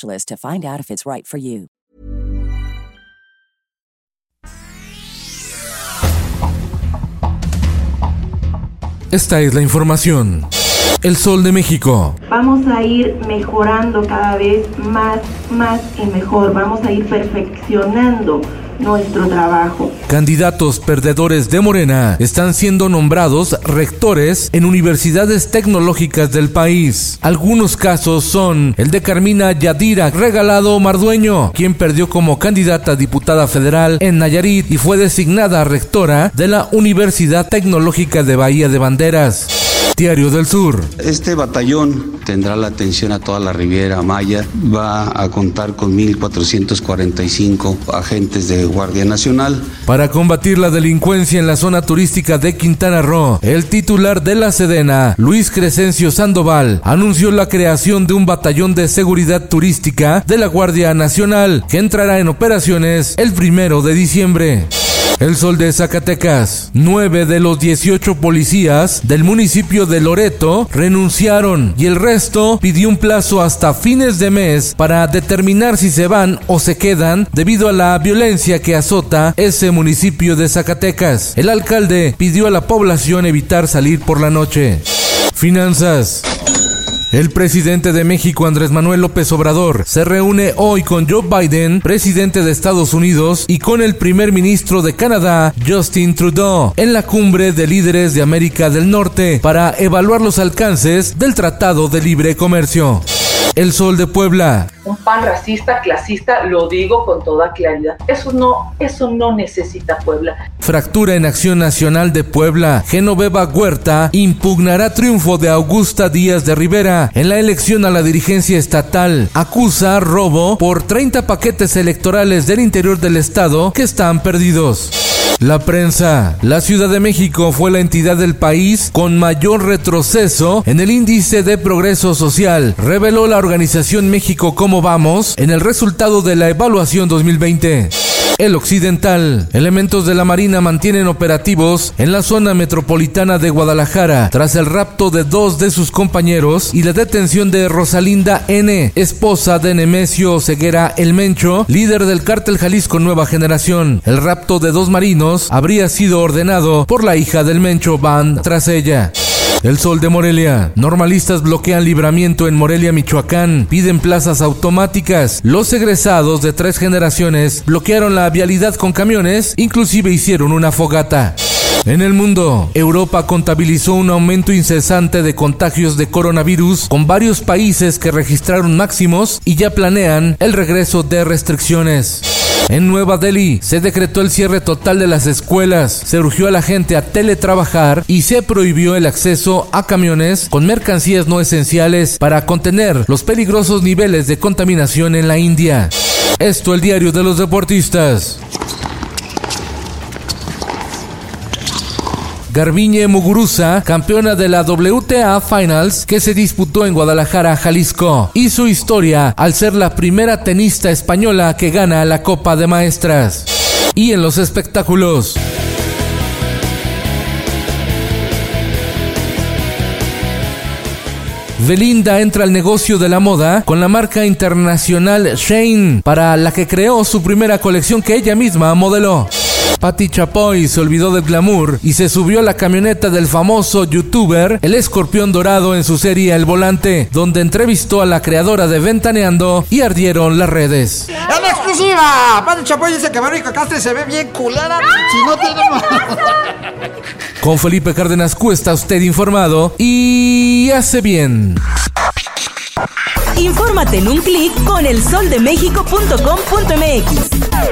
to find out if it's right for you. Esta es la información. El Sol de México. Vamos a ir mejorando cada vez más, más y mejor. Vamos a ir perfeccionando nuestro trabajo. Candidatos perdedores de Morena están siendo nombrados rectores en universidades tecnológicas del país. Algunos casos son el de Carmina Yadira Regalado Mardueño, quien perdió como candidata a diputada federal en Nayarit y fue designada rectora de la Universidad Tecnológica de Bahía de Banderas. Diario del Sur. Este batallón tendrá la atención a toda la Riviera Maya. Va a contar con 1.445 agentes de Guardia Nacional. Para combatir la delincuencia en la zona turística de Quintana Roo, el titular de la Sedena, Luis Crescencio Sandoval, anunció la creación de un batallón de seguridad turística de la Guardia Nacional que entrará en operaciones el primero de diciembre. El Sol de Zacatecas. Nueve de los 18 policías del municipio de Loreto renunciaron y el resto pidió un plazo hasta fines de mes para determinar si se van o se quedan debido a la violencia que azota ese municipio de Zacatecas. El alcalde pidió a la población evitar salir por la noche. Finanzas. El presidente de México, Andrés Manuel López Obrador, se reúne hoy con Joe Biden, presidente de Estados Unidos, y con el primer ministro de Canadá, Justin Trudeau, en la cumbre de líderes de América del Norte para evaluar los alcances del Tratado de Libre Comercio. El Sol de Puebla. Un pan racista, clasista, lo digo con toda claridad. Eso no, eso no necesita Puebla. Fractura en Acción Nacional de Puebla. Genoveva Huerta impugnará triunfo de Augusta Díaz de Rivera en la elección a la dirigencia estatal. Acusa robo por 30 paquetes electorales del interior del estado que están perdidos. La prensa. La Ciudad de México fue la entidad del país con mayor retroceso en el índice de progreso social, reveló la organización México Cómo Vamos en el resultado de la evaluación 2020. El Occidental. Elementos de la Marina mantienen operativos en la zona metropolitana de Guadalajara tras el rapto de dos de sus compañeros y la detención de Rosalinda N., esposa de Nemesio Ceguera El Mencho, líder del cártel Jalisco Nueva Generación. El rapto de dos marinos habría sido ordenado por la hija del Mencho Van tras ella. El Sol de Morelia. Normalistas bloquean libramiento en Morelia, Michoacán. Piden plazas automáticas. Los egresados de tres generaciones bloquearon la vialidad con camiones, inclusive hicieron una fogata. En el mundo, Europa contabilizó un aumento incesante de contagios de coronavirus con varios países que registraron máximos y ya planean el regreso de restricciones. En Nueva Delhi se decretó el cierre total de las escuelas, se urgió a la gente a teletrabajar y se prohibió el acceso a camiones con mercancías no esenciales para contener los peligrosos niveles de contaminación en la India. Esto el diario de los deportistas. Garbiñe Muguruza, campeona de la WTA Finals que se disputó en Guadalajara, Jalisco. Hizo historia al ser la primera tenista española que gana la Copa de Maestras. Y en los espectáculos. Belinda entra al negocio de la moda con la marca internacional Shane, para la que creó su primera colección que ella misma modeló. Patti Chapoy se olvidó del glamour y se subió a la camioneta del famoso youtuber El Escorpión Dorado en su serie El Volante, donde entrevistó a la creadora de Ventaneando y ardieron las redes. ¡El exclusiva! Padre Chapoy dice que Verónica Castro se ve bien culera. Si no tenemos. Con Felipe Cárdenas Cuesta, usted informado y hace bien. Infórmate en un clic con elsoldemexico.com.mx.